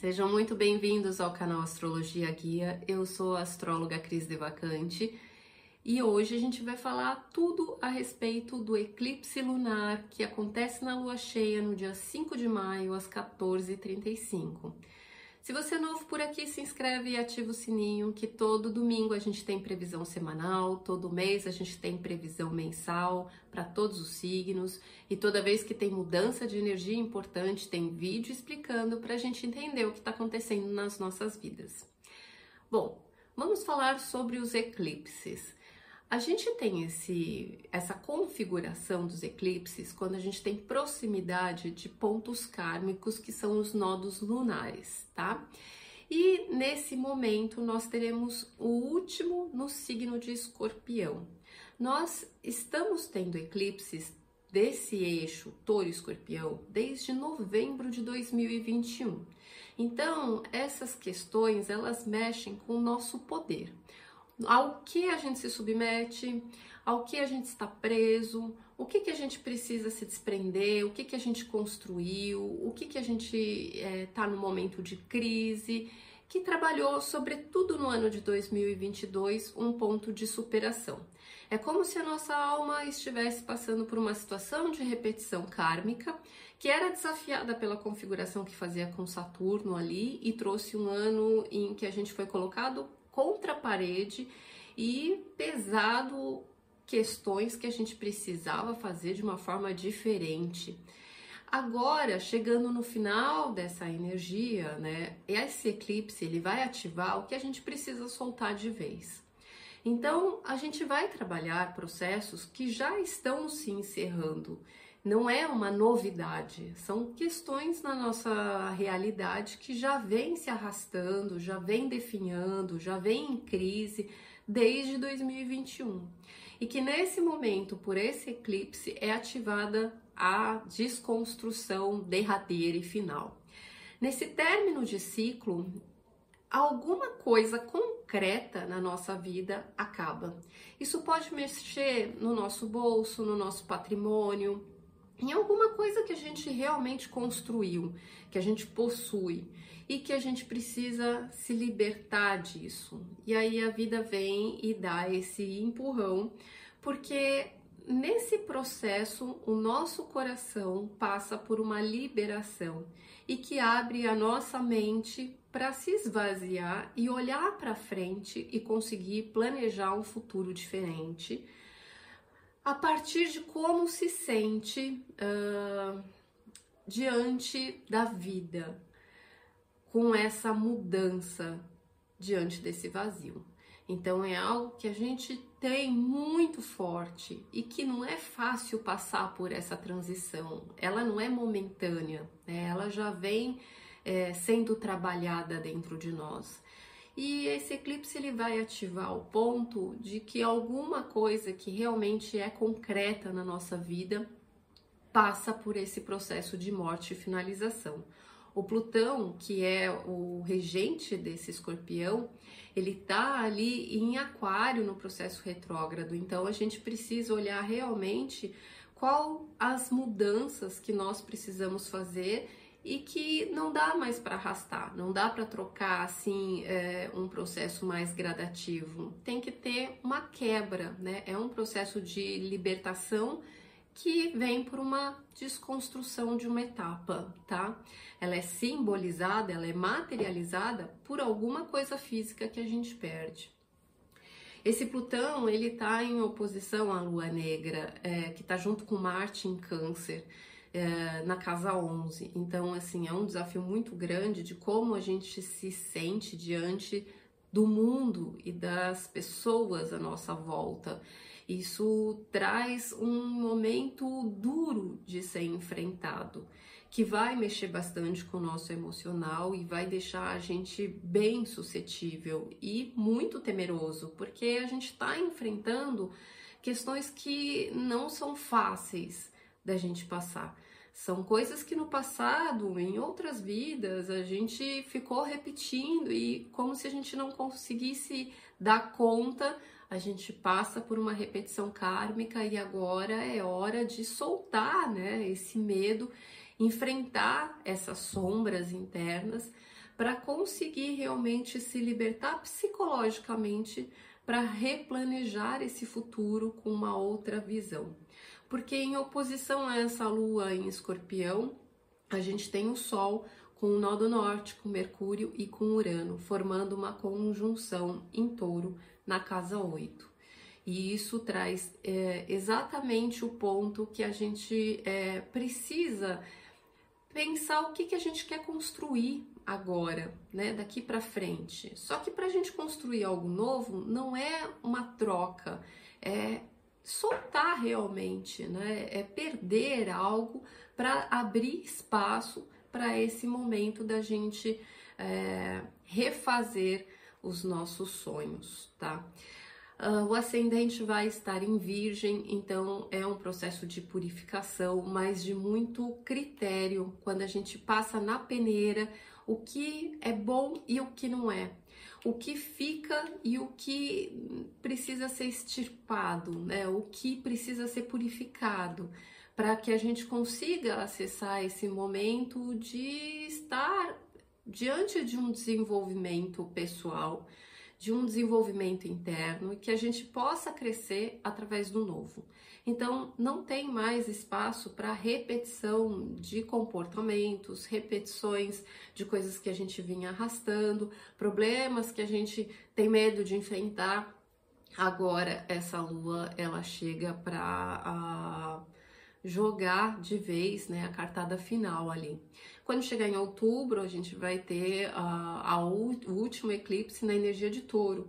Sejam muito bem-vindos ao canal Astrologia Guia. Eu sou a astróloga Cris Devacante e hoje a gente vai falar tudo a respeito do eclipse lunar que acontece na lua cheia no dia 5 de maio às 14h35. Se você é novo por aqui, se inscreve e ativa o sininho, que todo domingo a gente tem previsão semanal, todo mês a gente tem previsão mensal para todos os signos, e toda vez que tem mudança de energia importante, tem vídeo explicando para a gente entender o que está acontecendo nas nossas vidas. Bom, vamos falar sobre os eclipses. A gente tem esse, essa configuração dos eclipses quando a gente tem proximidade de pontos kármicos que são os nodos lunares, tá? E nesse momento nós teremos o último no signo de Escorpião. Nós estamos tendo eclipses desse eixo Touro-Escorpião desde novembro de 2021. Então, essas questões, elas mexem com o nosso poder ao que a gente se submete, ao que a gente está preso, o que, que a gente precisa se desprender, o que, que a gente construiu, o que, que a gente está é, no momento de crise, que trabalhou, sobretudo no ano de 2022, um ponto de superação. É como se a nossa alma estivesse passando por uma situação de repetição kármica, que era desafiada pela configuração que fazia com Saturno ali e trouxe um ano em que a gente foi colocado contra a parede e pesado questões que a gente precisava fazer de uma forma diferente. Agora, chegando no final dessa energia, né, esse eclipse ele vai ativar o que a gente precisa soltar de vez. Então, a gente vai trabalhar processos que já estão se encerrando não é uma novidade, são questões na nossa realidade que já vem se arrastando, já vem definhando, já vem em crise desde 2021. E que nesse momento, por esse eclipse, é ativada a desconstrução derradeira e final. Nesse término de ciclo, alguma coisa concreta na nossa vida acaba. Isso pode mexer no nosso bolso, no nosso patrimônio, em alguma coisa que a gente realmente construiu, que a gente possui e que a gente precisa se libertar disso. E aí a vida vem e dá esse empurrão, porque nesse processo o nosso coração passa por uma liberação e que abre a nossa mente para se esvaziar e olhar para frente e conseguir planejar um futuro diferente a partir de como se sente uh, diante da vida, com essa mudança diante desse vazio. Então é algo que a gente tem muito forte e que não é fácil passar por essa transição. Ela não é momentânea, né? ela já vem é, sendo trabalhada dentro de nós. E esse eclipse ele vai ativar o ponto de que alguma coisa que realmente é concreta na nossa vida passa por esse processo de morte e finalização. O Plutão, que é o regente desse escorpião, ele tá ali em aquário no processo retrógrado, então a gente precisa olhar realmente qual as mudanças que nós precisamos fazer e que não dá mais para arrastar, não dá para trocar assim é, um processo mais gradativo. Tem que ter uma quebra, né? É um processo de libertação que vem por uma desconstrução de uma etapa, tá? Ela é simbolizada, ela é materializada por alguma coisa física que a gente perde. Esse Plutão, ele tá em oposição à Lua Negra, é, que tá junto com Marte em Câncer é, na casa 11. Então, assim, é um desafio muito grande de como a gente se sente diante do mundo e das pessoas à nossa volta. Isso traz um momento duro de ser enfrentado, que vai mexer bastante com o nosso emocional e vai deixar a gente bem suscetível e muito temeroso, porque a gente está enfrentando questões que não são fáceis da gente passar. São coisas que no passado, em outras vidas, a gente ficou repetindo e como se a gente não conseguisse dar conta, a gente passa por uma repetição kármica e agora é hora de soltar, né, esse medo enfrentar essas sombras internas para conseguir realmente se libertar psicologicamente para replanejar esse futuro com uma outra visão. Porque em oposição a essa lua em escorpião, a gente tem o Sol com o nó do norte, com Mercúrio e com Urano, formando uma conjunção em touro na casa 8. E isso traz é, exatamente o ponto que a gente é, precisa pensar o que, que a gente quer construir agora, né, daqui para frente. Só que para a gente construir algo novo não é uma troca, é soltar realmente, né, é perder algo para abrir espaço para esse momento da gente é, refazer os nossos sonhos, tá? Uh, o ascendente vai estar em Virgem, então é um processo de purificação, mas de muito critério. Quando a gente passa na peneira o que é bom e o que não é, o que fica e o que precisa ser extirpado, né? O que precisa ser purificado para que a gente consiga acessar esse momento de estar diante de um desenvolvimento pessoal, de um desenvolvimento interno e que a gente possa crescer através do novo. Então, não tem mais espaço para repetição de comportamentos, repetições de coisas que a gente vinha arrastando, problemas que a gente tem medo de enfrentar. Agora, essa lua ela chega para jogar de vez né, a cartada final ali. Quando chegar em outubro, a gente vai ter uh, a, o último eclipse na energia de touro.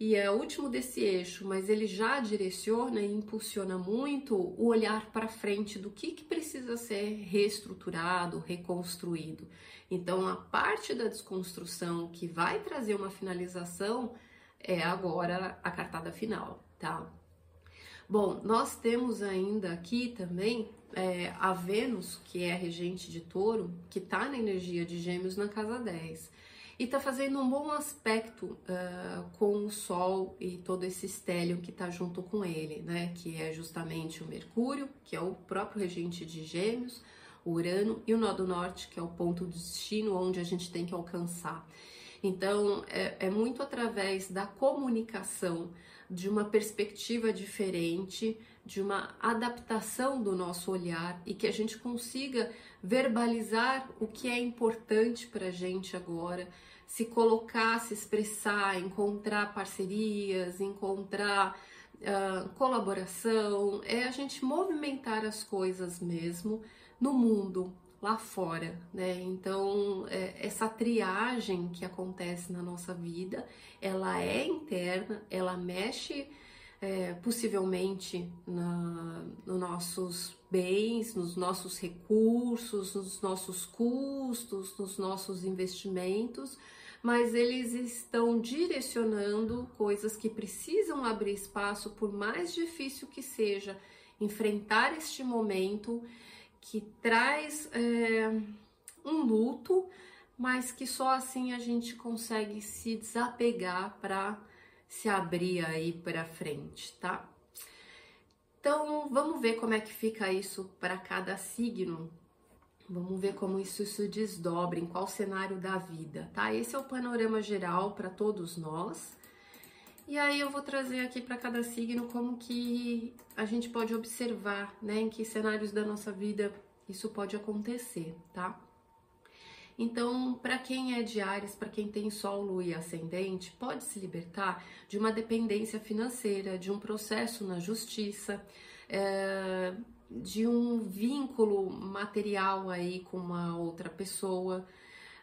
E é o último desse eixo, mas ele já direciona e impulsiona muito o olhar para frente do que, que precisa ser reestruturado, reconstruído. Então, a parte da desconstrução que vai trazer uma finalização é agora a cartada final, tá? Bom, nós temos ainda aqui também é, a Vênus, que é regente de touro, que está na energia de gêmeos na casa 10. E está fazendo um bom aspecto uh, com o Sol e todo esse estélio que está junto com ele, né? Que é justamente o Mercúrio, que é o próprio regente de gêmeos, o Urano e o Nó do Norte, que é o ponto do destino onde a gente tem que alcançar. Então, é, é muito através da comunicação, de uma perspectiva diferente, de uma adaptação do nosso olhar e que a gente consiga verbalizar o que é importante para a gente agora, se colocar, se expressar, encontrar parcerias, encontrar uh, colaboração, é a gente movimentar as coisas mesmo no mundo, lá fora, né? Então, é, essa triagem que acontece na nossa vida, ela é interna, ela mexe é, possivelmente na, nos nossos bens, nos nossos recursos, nos nossos custos, nos nossos investimentos, mas eles estão direcionando coisas que precisam abrir espaço, por mais difícil que seja enfrentar este momento que traz é, um luto, mas que só assim a gente consegue se desapegar para se abrir aí para frente, tá? Então, vamos ver como é que fica isso para cada signo. Vamos ver como isso se desdobra, em qual cenário da vida, tá? Esse é o panorama geral para todos nós. E aí eu vou trazer aqui para cada signo como que a gente pode observar, né, em que cenários da nossa vida isso pode acontecer, tá? Então, para quem é de Ares, para quem tem Sol, Lua e Ascendente, pode se libertar de uma dependência financeira, de um processo na justiça, é, de um vínculo material aí com uma outra pessoa.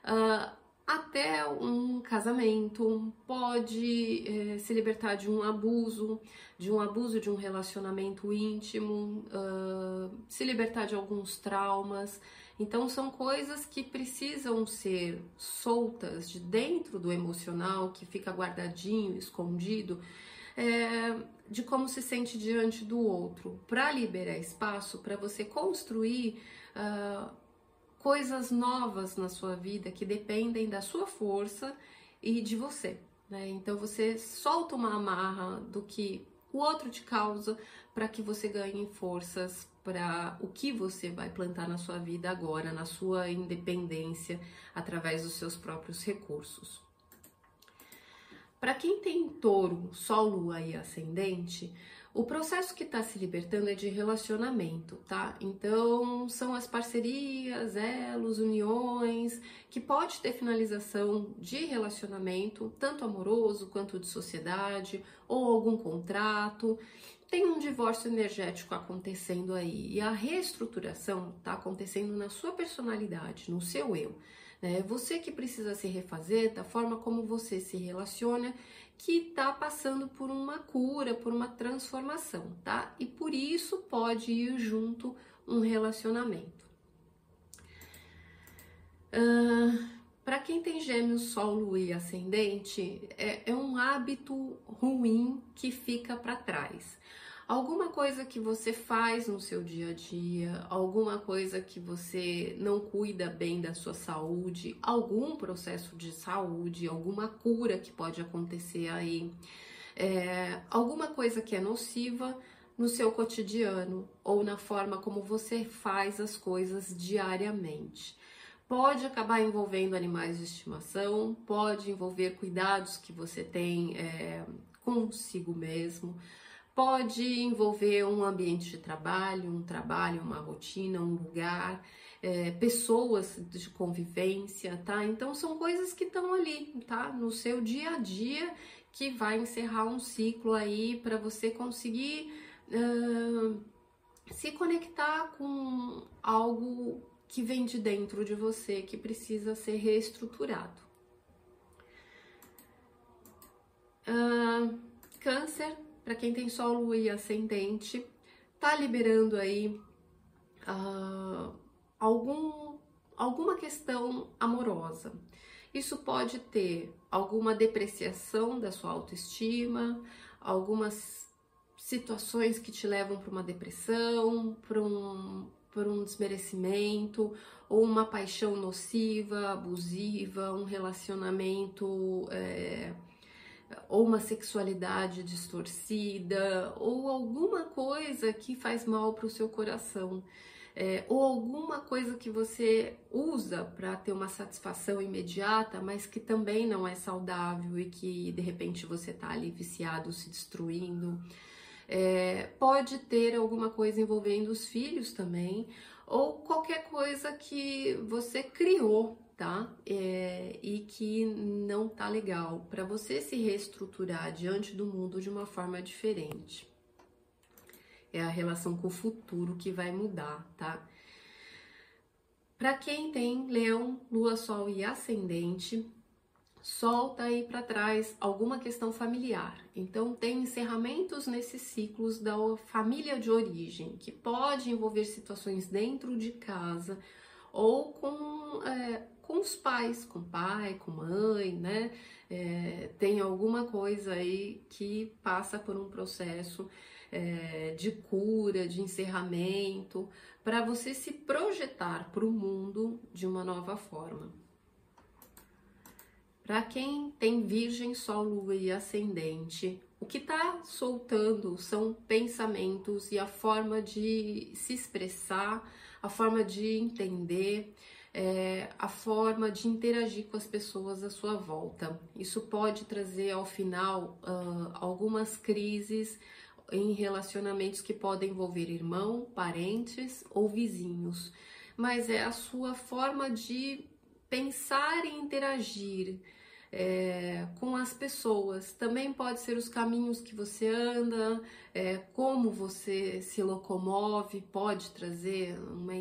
Uh, até um casamento, pode é, se libertar de um abuso, de um abuso de um relacionamento íntimo, uh, se libertar de alguns traumas. Então, são coisas que precisam ser soltas de dentro do emocional, que fica guardadinho, escondido, é, de como se sente diante do outro, para liberar espaço para você construir. Uh, coisas novas na sua vida que dependem da sua força e de você. Né? Então você solta uma amarra do que o outro te causa para que você ganhe forças para o que você vai plantar na sua vida agora, na sua independência, através dos seus próprios recursos. Para quem tem touro, sol, lua e ascendente, o processo que está se libertando é de relacionamento, tá? Então são as parcerias, elos, uniões, que pode ter finalização de relacionamento, tanto amoroso quanto de sociedade, ou algum contrato. Tem um divórcio energético acontecendo aí e a reestruturação está acontecendo na sua personalidade, no seu eu. Né? Você que precisa se refazer da forma como você se relaciona que está passando por uma cura, por uma transformação, tá? E por isso pode ir junto um relacionamento. Uh, Para quem tem gêmeos, sol, e ascendente, é, é um hábito ruim que fica para trás alguma coisa que você faz no seu dia a dia, alguma coisa que você não cuida bem da sua saúde, algum processo de saúde, alguma cura que pode acontecer aí, é, alguma coisa que é nociva no seu cotidiano ou na forma como você faz as coisas diariamente. Pode acabar envolvendo animais de estimação, pode envolver cuidados que você tem é, consigo mesmo, Pode envolver um ambiente de trabalho, um trabalho, uma rotina, um lugar, é, pessoas de convivência, tá? Então são coisas que estão ali, tá? No seu dia a dia que vai encerrar um ciclo aí para você conseguir uh, se conectar com algo que vem de dentro de você, que precisa ser reestruturado. Uh, câncer para quem tem Sol, Lua e Ascendente, tá liberando aí uh, algum, alguma questão amorosa. Isso pode ter alguma depreciação da sua autoestima, algumas situações que te levam para uma depressão, para um, para um desmerecimento, ou uma paixão nociva, abusiva, um relacionamento. É, ou uma sexualidade distorcida, ou alguma coisa que faz mal para o seu coração, é, ou alguma coisa que você usa para ter uma satisfação imediata, mas que também não é saudável e que de repente você está ali viciado, se destruindo. É, pode ter alguma coisa envolvendo os filhos também, ou qualquer coisa que você criou tá? É, e que não tá legal para você se reestruturar diante do mundo de uma forma diferente. É a relação com o futuro que vai mudar, tá? Para quem tem Leão, Lua, Sol e Ascendente, solta aí para trás alguma questão familiar. Então tem encerramentos nesses ciclos da família de origem, que pode envolver situações dentro de casa ou com é, com os pais, com pai, com mãe, né? É, tem alguma coisa aí que passa por um processo é, de cura, de encerramento, para você se projetar para o mundo de uma nova forma. Para quem tem Virgem, Sol, Lua e Ascendente, o que está soltando são pensamentos e a forma de se expressar, a forma de entender, é, a forma de interagir com as pessoas à sua volta. Isso pode trazer ao final uh, algumas crises em relacionamentos que podem envolver irmão, parentes ou vizinhos, mas é a sua forma de pensar e interagir. É, com as pessoas. Também pode ser os caminhos que você anda, é, como você se locomove, pode trazer uma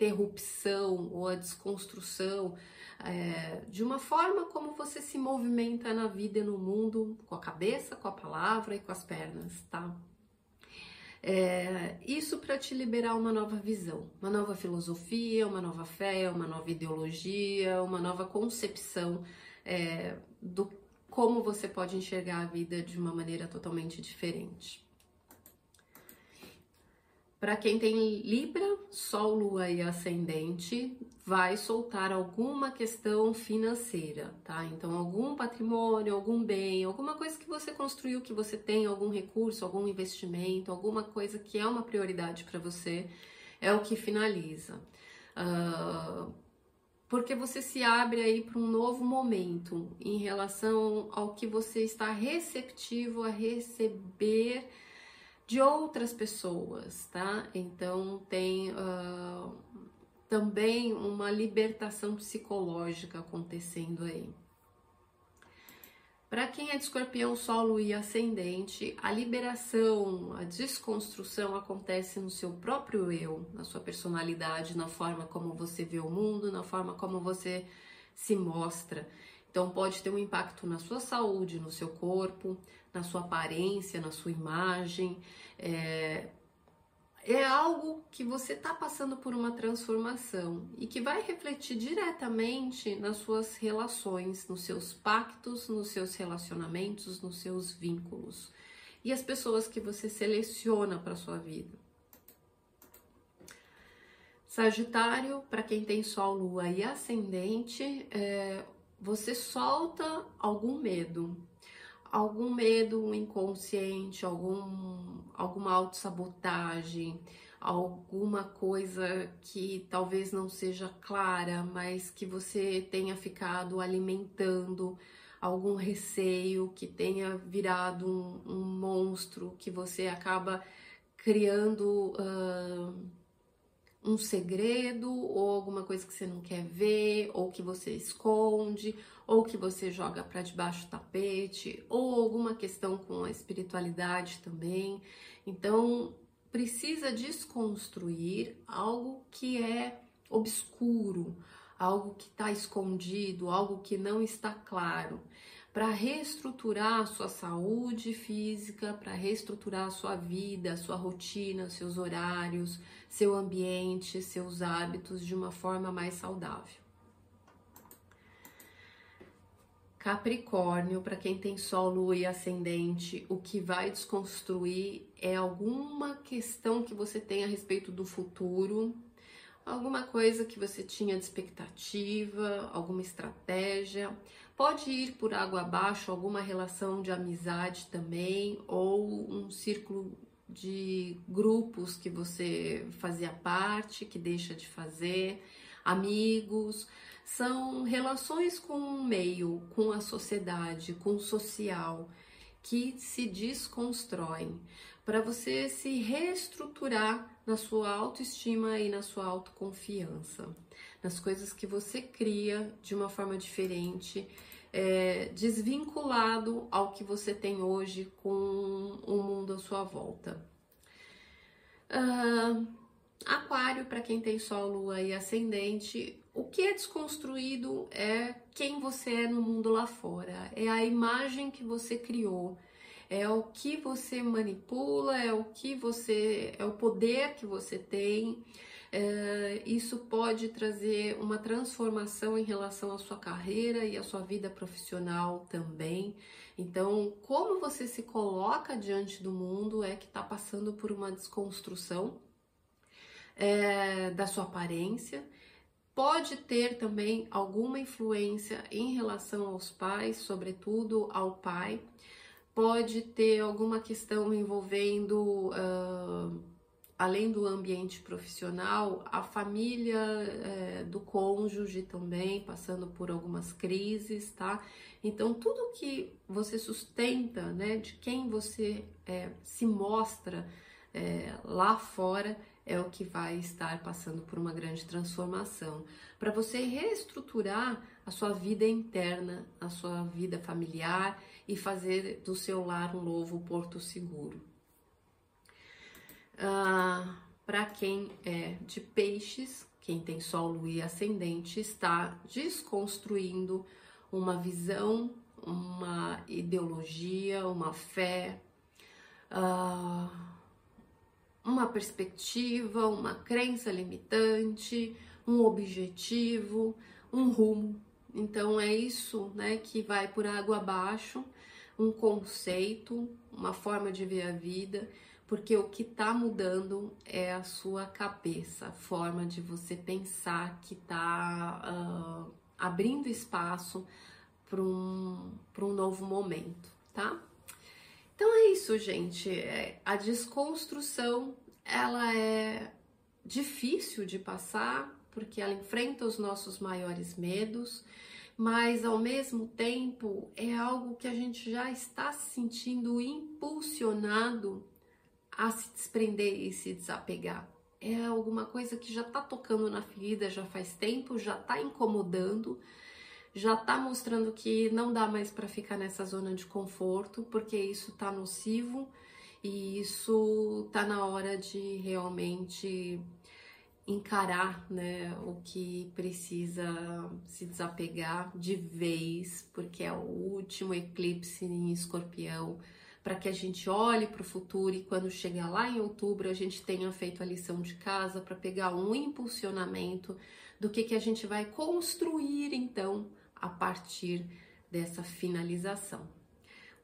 interrupção ou a desconstrução é, de uma forma como você se movimenta na vida e no mundo, com a cabeça, com a palavra e com as pernas, tá? É, isso para te liberar uma nova visão, uma nova filosofia, uma nova fé, uma nova ideologia, uma nova concepção é, do como você pode enxergar a vida de uma maneira totalmente diferente. Para quem tem Libra, Sol, Lua e Ascendente, vai soltar alguma questão financeira, tá? Então, algum patrimônio, algum bem, alguma coisa que você construiu, que você tem, algum recurso, algum investimento, alguma coisa que é uma prioridade para você, é o que finaliza. Uh, porque você se abre aí para um novo momento em relação ao que você está receptivo a receber de outras pessoas, tá? Então tem uh, também uma libertação psicológica acontecendo aí. Para quem é de escorpião, solo e ascendente, a liberação, a desconstrução acontece no seu próprio eu, na sua personalidade, na forma como você vê o mundo, na forma como você se mostra. Então, pode ter um impacto na sua saúde, no seu corpo, na sua aparência, na sua imagem. É, é algo que você está passando por uma transformação e que vai refletir diretamente nas suas relações, nos seus pactos, nos seus relacionamentos, nos seus vínculos e as pessoas que você seleciona para sua vida. Sagitário, para quem tem Sol, Lua e Ascendente, é, você solta algum medo, algum medo inconsciente, algum, alguma autossabotagem, alguma coisa que talvez não seja clara, mas que você tenha ficado alimentando, algum receio que tenha virado um, um monstro que você acaba criando. Uh, um segredo ou alguma coisa que você não quer ver, ou que você esconde, ou que você joga para debaixo do tapete, ou alguma questão com a espiritualidade também. Então, precisa desconstruir algo que é obscuro, algo que está escondido, algo que não está claro para reestruturar a sua saúde física, para reestruturar a sua vida, a sua rotina, seus horários, seu ambiente, seus hábitos de uma forma mais saudável. Capricórnio, para quem tem Sol, Lua e Ascendente, o que vai desconstruir é alguma questão que você tem a respeito do futuro, alguma coisa que você tinha de expectativa, alguma estratégia. Pode ir por água abaixo alguma relação de amizade também, ou um círculo de grupos que você fazia parte, que deixa de fazer, amigos. São relações com o meio, com a sociedade, com o social, que se desconstroem para você se reestruturar na sua autoestima e na sua autoconfiança, nas coisas que você cria de uma forma diferente, é, desvinculado ao que você tem hoje com o mundo à sua volta. Uh, aquário, para quem tem Sol, Lua e Ascendente, o que é desconstruído é quem você é no mundo lá fora, é a imagem que você criou é o que você manipula, é o que você, é o poder que você tem. É, isso pode trazer uma transformação em relação à sua carreira e à sua vida profissional também. Então, como você se coloca diante do mundo é que está passando por uma desconstrução é, da sua aparência. Pode ter também alguma influência em relação aos pais, sobretudo ao pai pode ter alguma questão envolvendo, uh, além do ambiente profissional, a família uh, do cônjuge também, passando por algumas crises, tá? Então, tudo que você sustenta, né, de quem você é, se mostra é, lá fora, é o que vai estar passando por uma grande transformação. Para você reestruturar a sua vida interna, a sua vida familiar e fazer do seu lar um novo porto seguro. Ah, Para quem é de peixes, quem tem Sol, e Ascendente, está desconstruindo uma visão, uma ideologia, uma fé, ah, uma perspectiva, uma crença limitante, um objetivo, um rumo. Então é isso, né, que vai por água abaixo um conceito, uma forma de ver a vida, porque o que está mudando é a sua cabeça, a forma de você pensar que está uh, abrindo espaço para um, um novo momento, tá? Então é isso, gente. É, a desconstrução ela é difícil de passar porque ela enfrenta os nossos maiores medos, mas ao mesmo tempo é algo que a gente já está se sentindo impulsionado a se desprender e se desapegar. É alguma coisa que já tá tocando na ferida já faz tempo, já tá incomodando, já tá mostrando que não dá mais para ficar nessa zona de conforto, porque isso tá nocivo e isso tá na hora de realmente encarar, né, o que precisa se desapegar de vez, porque é o último eclipse em Escorpião para que a gente olhe para o futuro e quando chegar lá em outubro a gente tenha feito a lição de casa para pegar um impulsionamento do que, que a gente vai construir então a partir dessa finalização.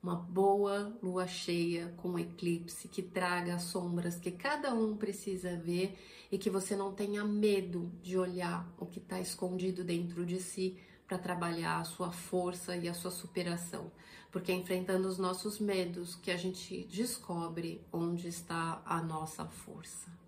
Uma boa lua cheia com eclipse que traga as sombras que cada um precisa ver e que você não tenha medo de olhar o que está escondido dentro de si para trabalhar a sua força e a sua superação, porque é enfrentando os nossos medos que a gente descobre onde está a nossa força.